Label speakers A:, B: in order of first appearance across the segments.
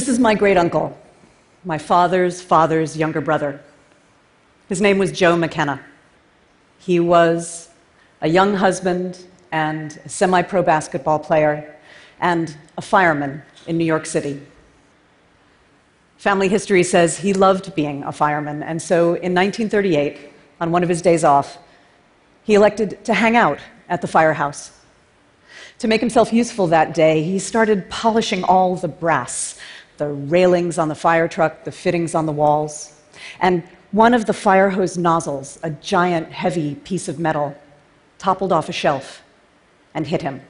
A: This is my great uncle, my father's father's younger brother. His name was Joe McKenna. He was a young husband and a semi pro basketball player and a fireman in New York City. Family history says he loved being a fireman, and so in 1938, on one of his days off, he elected to hang out at the firehouse. To make himself useful that day, he started polishing all the brass the railings on the fire truck, the fittings on the walls. And one of the fire hose nozzles, a giant, heavy piece of metal, toppled off a shelf and hit him.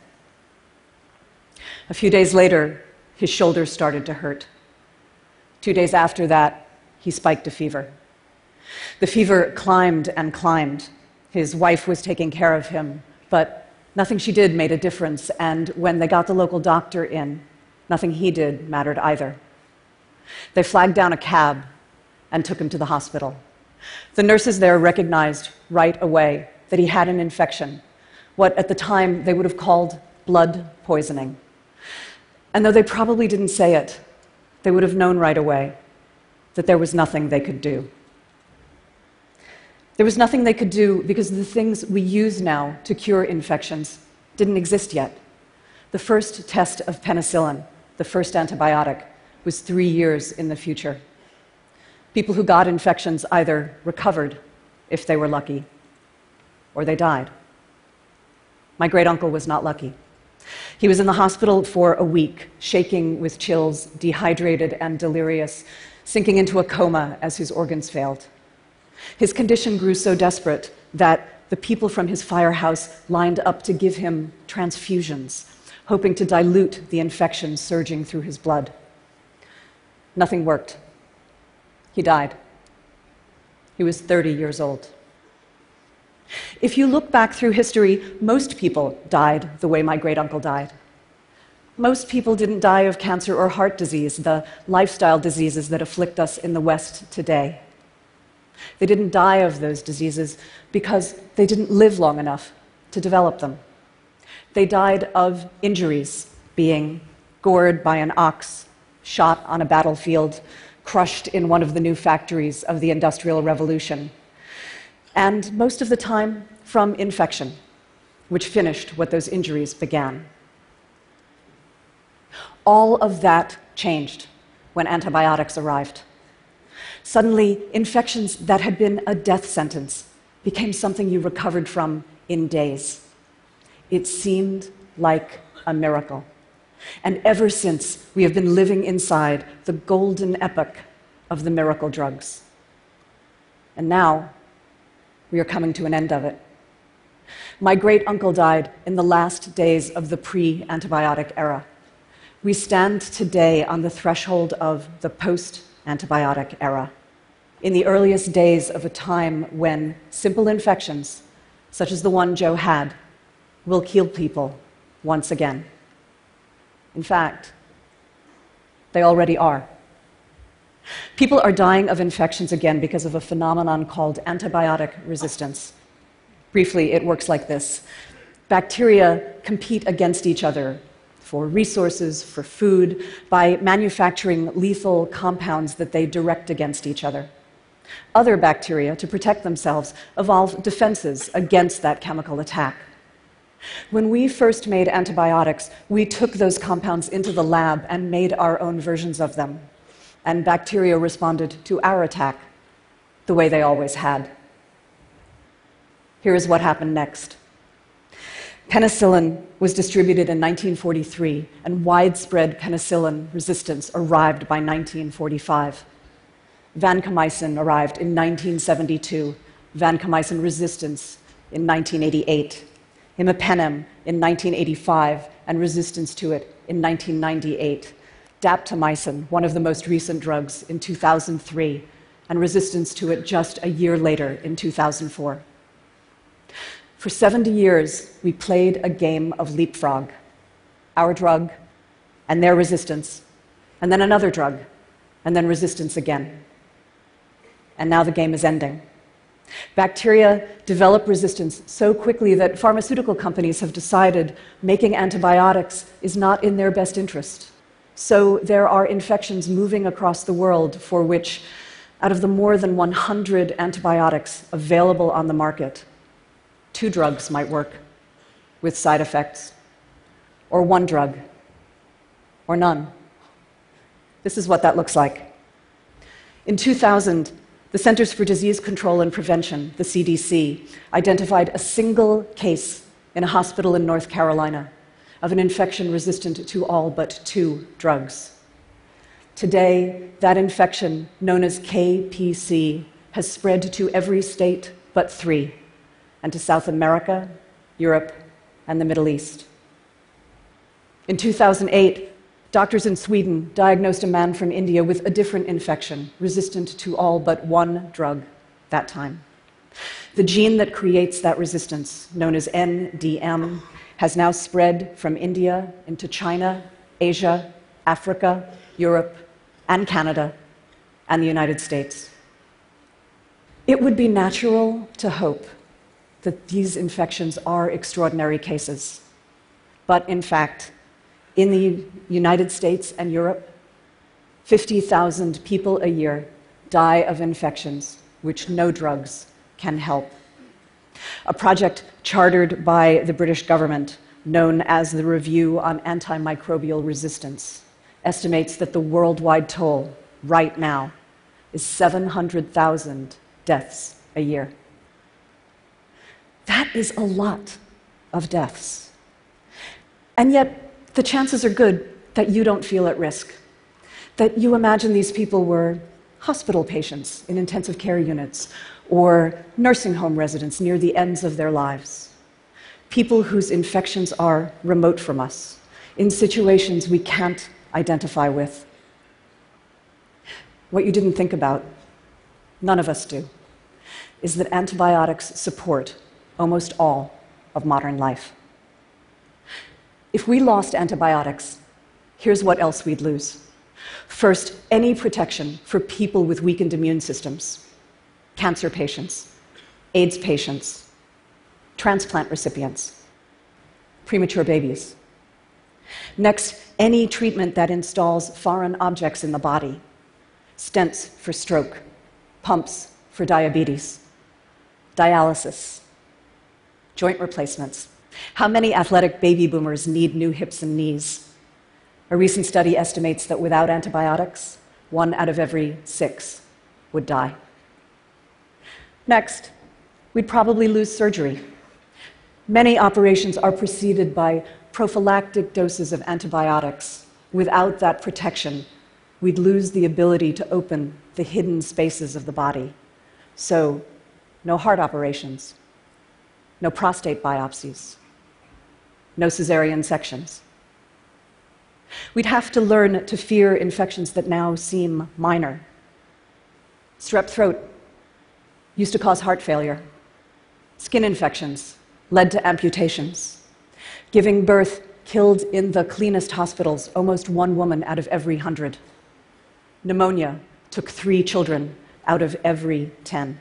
A: A few days later, his shoulder started to hurt. Two days after that, he spiked a fever. The fever climbed and climbed. His wife was taking care of him, but nothing she did made a difference, and when they got the local doctor in, nothing he did mattered either. They flagged down a cab and took him to the hospital. The nurses there recognized right away that he had an infection, what at the time they would have called blood poisoning. And though they probably didn't say it, they would have known right away that there was nothing they could do. There was nothing they could do because the things we use now to cure infections didn't exist yet. The first test of penicillin, the first antibiotic, was three years in the future. People who got infections either recovered, if they were lucky, or they died. My great uncle was not lucky. He was in the hospital for a week, shaking with chills, dehydrated and delirious, sinking into a coma as his organs failed. His condition grew so desperate that the people from his firehouse lined up to give him transfusions, hoping to dilute the infection surging through his blood. Nothing worked. He died. He was 30 years old. If you look back through history, most people died the way my great uncle died. Most people didn't die of cancer or heart disease, the lifestyle diseases that afflict us in the West today. They didn't die of those diseases because they didn't live long enough to develop them. They died of injuries, being gored by an ox, shot on a battlefield, crushed in one of the new factories of the Industrial Revolution, and most of the time from infection, which finished what those injuries began. All of that changed when antibiotics arrived. Suddenly, infections that had been a death sentence became something you recovered from in days. It seemed like a miracle. And ever since, we have been living inside the golden epoch of the miracle drugs. And now, we are coming to an end of it. My great uncle died in the last days of the pre antibiotic era. We stand today on the threshold of the post antibiotic era, in the earliest days of a time when simple infections, such as the one Joe had, will kill people once again. In fact, they already are. People are dying of infections again because of a phenomenon called antibiotic resistance. Briefly, it works like this bacteria compete against each other for resources, for food, by manufacturing lethal compounds that they direct against each other. Other bacteria, to protect themselves, evolve defenses against that chemical attack. When we first made antibiotics, we took those compounds into the lab and made our own versions of them. And bacteria responded to our attack the way they always had. Here is what happened next. Penicillin was distributed in 1943, and widespread penicillin resistance arrived by 1945. Vancomycin arrived in 1972, vancomycin resistance in 1988 imipenem in 1985 and resistance to it in 1998, daptomycin, one of the most recent drugs, in 2003, and resistance to it just a year later in 2004. For 70 years, we played a game of leapfrog our drug and their resistance, and then another drug, and then resistance again. And now the game is ending. Bacteria develop resistance so quickly that pharmaceutical companies have decided making antibiotics is not in their best interest. So there are infections moving across the world for which, out of the more than 100 antibiotics available on the market, two drugs might work with side effects, or one drug, or none. This is what that looks like. In 2000, the Centers for Disease Control and Prevention, the CDC, identified a single case in a hospital in North Carolina of an infection resistant to all but two drugs. Today, that infection, known as KPC, has spread to every state but three, and to South America, Europe, and the Middle East. In 2008, doctors in Sweden diagnosed a man from India with a different infection, resistant to all but one drug that time. The gene that creates that resistance, known as NDM, has now spread from India into China, Asia, Africa, Europe, and Canada, and the United States. It would be natural to hope that these infections are extraordinary cases. But in fact, in the United States and Europe, 50,000 people a year die of infections which no drugs can help a project chartered by the British government known as the Review on Antimicrobial Resistance estimates that the worldwide toll right now is 700,000 deaths a year. That is a lot of deaths. And yet, the chances are good that you don't feel at risk, that you imagine these people were hospital patients in intensive care units or nursing home residents near the ends of their lives. People whose infections are remote from us, in situations we can't identify with. What you didn't think about, none of us do, is that antibiotics support almost all of modern life. If we lost antibiotics, here's what else we'd lose. First, any protection for people with weakened immune systems cancer patients, AIDS patients, transplant recipients, premature babies. Next, any treatment that installs foreign objects in the body stents for stroke, pumps for diabetes, dialysis, joint replacements. How many athletic baby boomers need new hips and knees? A recent study estimates that without antibiotics, one out of every six would die. Next, we'd probably lose surgery. Many operations are preceded by prophylactic doses of antibiotics. Without that protection, we'd lose the ability to open the hidden spaces of the body. So, no heart operations, no prostate biopsies, no cesarean sections. We'd have to learn to fear infections that now seem minor. Strep throat used to cause heart failure. Skin infections led to amputations. Giving birth killed in the cleanest hospitals almost one woman out of every hundred. Pneumonia took three children out of every ten.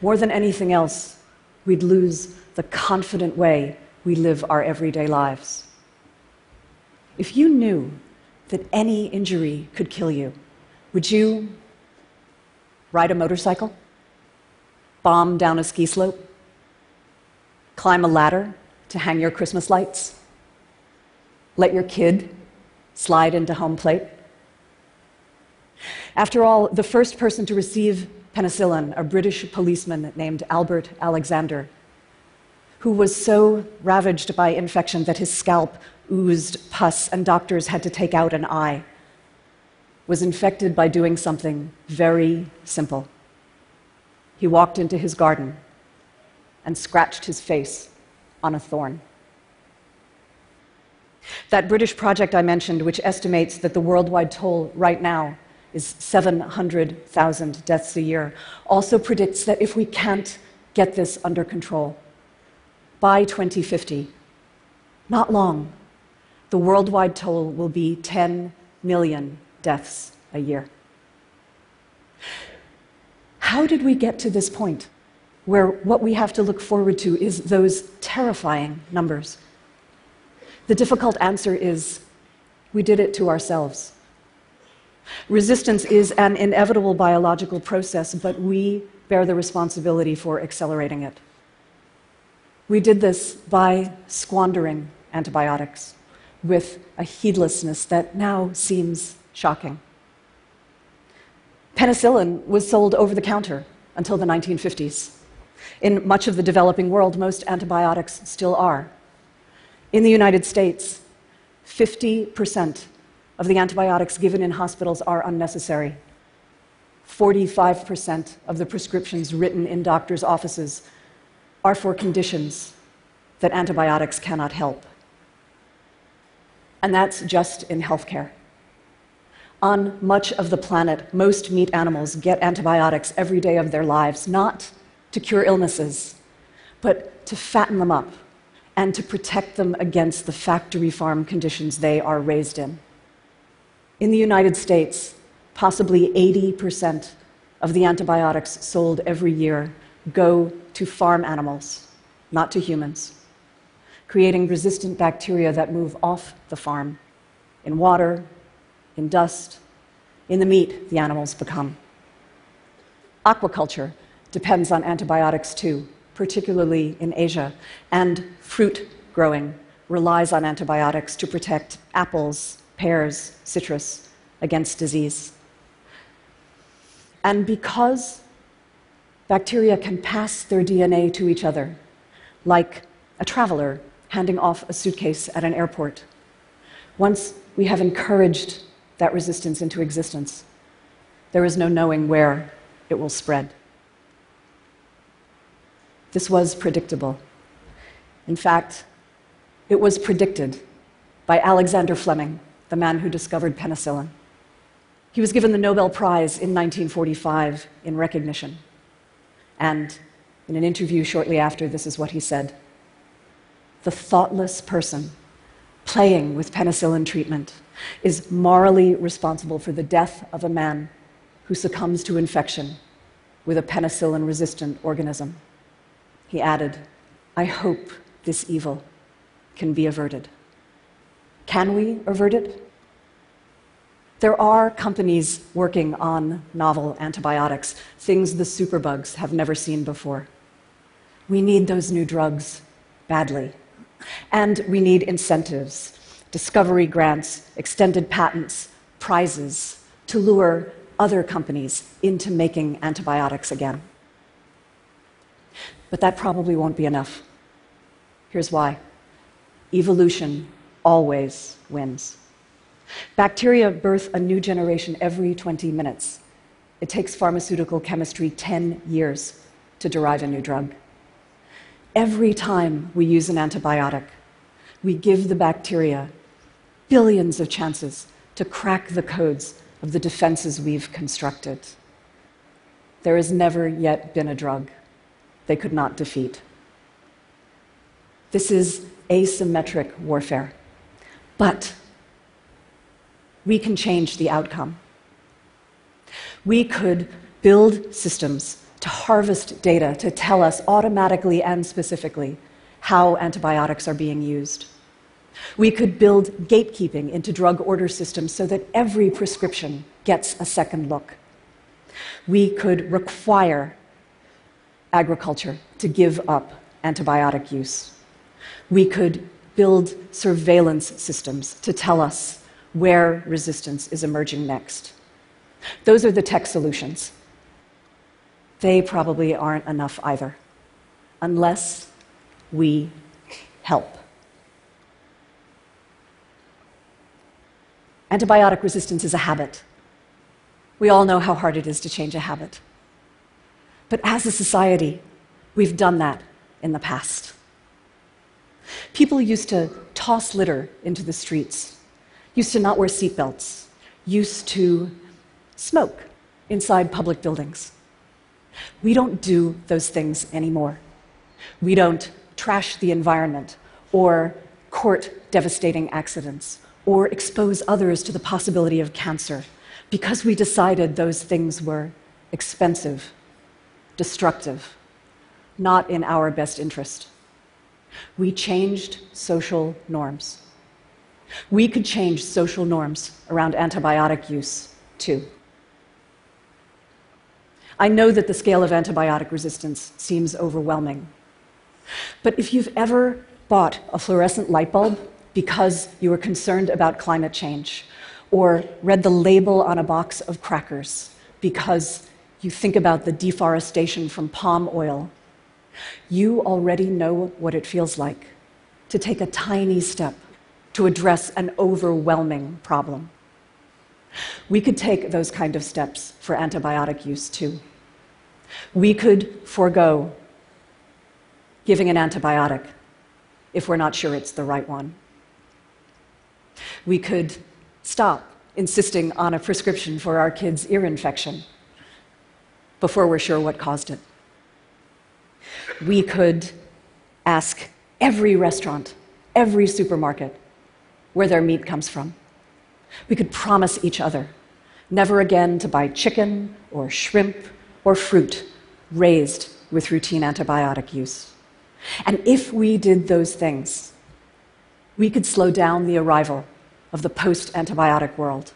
A: More than anything else, we'd lose the confident way we live our everyday lives. If you knew that any injury could kill you, would you ride a motorcycle, bomb down a ski slope, climb a ladder to hang your Christmas lights, let your kid slide into home plate. After all, the first person to receive penicillin, a British policeman named Albert Alexander, who was so ravaged by infection that his scalp oozed pus and doctors had to take out an eye was infected by doing something very simple. He walked into his garden and scratched his face on a thorn. That British project I mentioned, which estimates that the worldwide toll right now is 700,000 deaths a year, also predicts that if we can't get this under control, by 2050, not long, the worldwide toll will be 10 million deaths a year. How did we get to this point where what we have to look forward to is those terrifying numbers? The difficult answer is we did it to ourselves. Resistance is an inevitable biological process, but we bear the responsibility for accelerating it. We did this by squandering antibiotics with a heedlessness that now seems shocking. Penicillin was sold over the counter until the 1950s. In much of the developing world, most antibiotics still are. In the United States, 50% of the antibiotics given in hospitals are unnecessary. 45% of the prescriptions written in doctors' offices are for conditions that antibiotics cannot help. And that's just in healthcare. On much of the planet, most meat animals get antibiotics every day of their lives, not to cure illnesses, but to fatten them up and to protect them against the factory farm conditions they are raised in. In the United States, possibly 80% of the antibiotics sold every year go to farm animals, not to humans, creating resistant bacteria that move off the farm in water, in dust, in the meat the animals become. Aquaculture depends on antibiotics too, particularly in Asia, and fruit growing relies on antibiotics to protect apples, pears, citrus against disease. And because bacteria can pass their DNA to each other, like a traveler handing off a suitcase at an airport, once we have encouraged that resistance into existence, there is no knowing where it will spread. This was predictable. In fact, it was predicted by Alexander Fleming, the man who discovered penicillin. He was given the Nobel Prize in 1945 in recognition. And in an interview shortly after, this is what he said The thoughtless person playing with penicillin treatment is morally responsible for the death of a man who succumbs to infection with a penicillin resistant organism. He added, I hope this evil can be averted. Can we avert it? There are companies working on novel antibiotics, things the superbugs have never seen before. We need those new drugs badly. And we need incentives, discovery grants, extended patents, prizes to lure other companies into making antibiotics again. But that probably won't be enough. Here's why evolution always wins. Bacteria birth a new generation every 20 minutes. It takes pharmaceutical chemistry 10 years to derive a new drug. Every time we use an antibiotic, we give the bacteria billions of chances to crack the codes of the defenses we've constructed. There has never yet been a drug they could not defeat. This is asymmetric warfare. But we can change the outcome. We could build systems to harvest data to tell us automatically and specifically how antibiotics are being used. We could build gatekeeping into drug order systems so that every prescription gets a second look. We could require agriculture to give up antibiotic use. We could build surveillance systems to tell us where resistance is emerging next. Those are the tech solutions. They probably aren't enough either, unless we help. Antibiotic resistance is a habit. We all know how hard it is to change a habit. But as a society, we've done that in the past. People used to toss litter into the streets, used to not wear seatbelts, used to smoke inside public buildings. We don't do those things anymore. We don't trash the environment or court devastating accidents or expose others to the possibility of cancer because we decided those things were expensive destructive, not in our best interest. We changed social norms. We could change social norms around antibiotic use, too. I know that the scale of antibiotic resistance seems overwhelming. But if you've ever bought a fluorescent light bulb because you were concerned about climate change, or read the label on a box of crackers because you think about the deforestation from palm oil, you already know what it feels like to take a tiny step to address an overwhelming problem. We could take those kind of steps for antibiotic use too. We could forego giving an antibiotic if we're not sure it's the right one. We could stop insisting on a prescription for our kids' ear infection before we're sure what caused it. We could ask every restaurant, every supermarket, where their meat comes from. We could promise each other never again to buy chicken or shrimp or fruit raised with routine antibiotic use. And if we did those things, we could slow down the arrival of the post antibiotic world.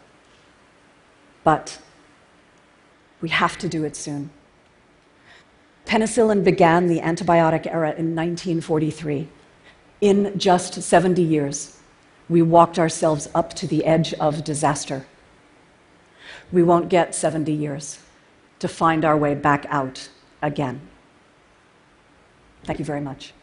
A: But we have to do it soon. Penicillin began the antibiotic era in 1943. In just 70 years, we walked ourselves up to the edge of disaster. We won't get 70 years to find our way back out again. Thank you very much.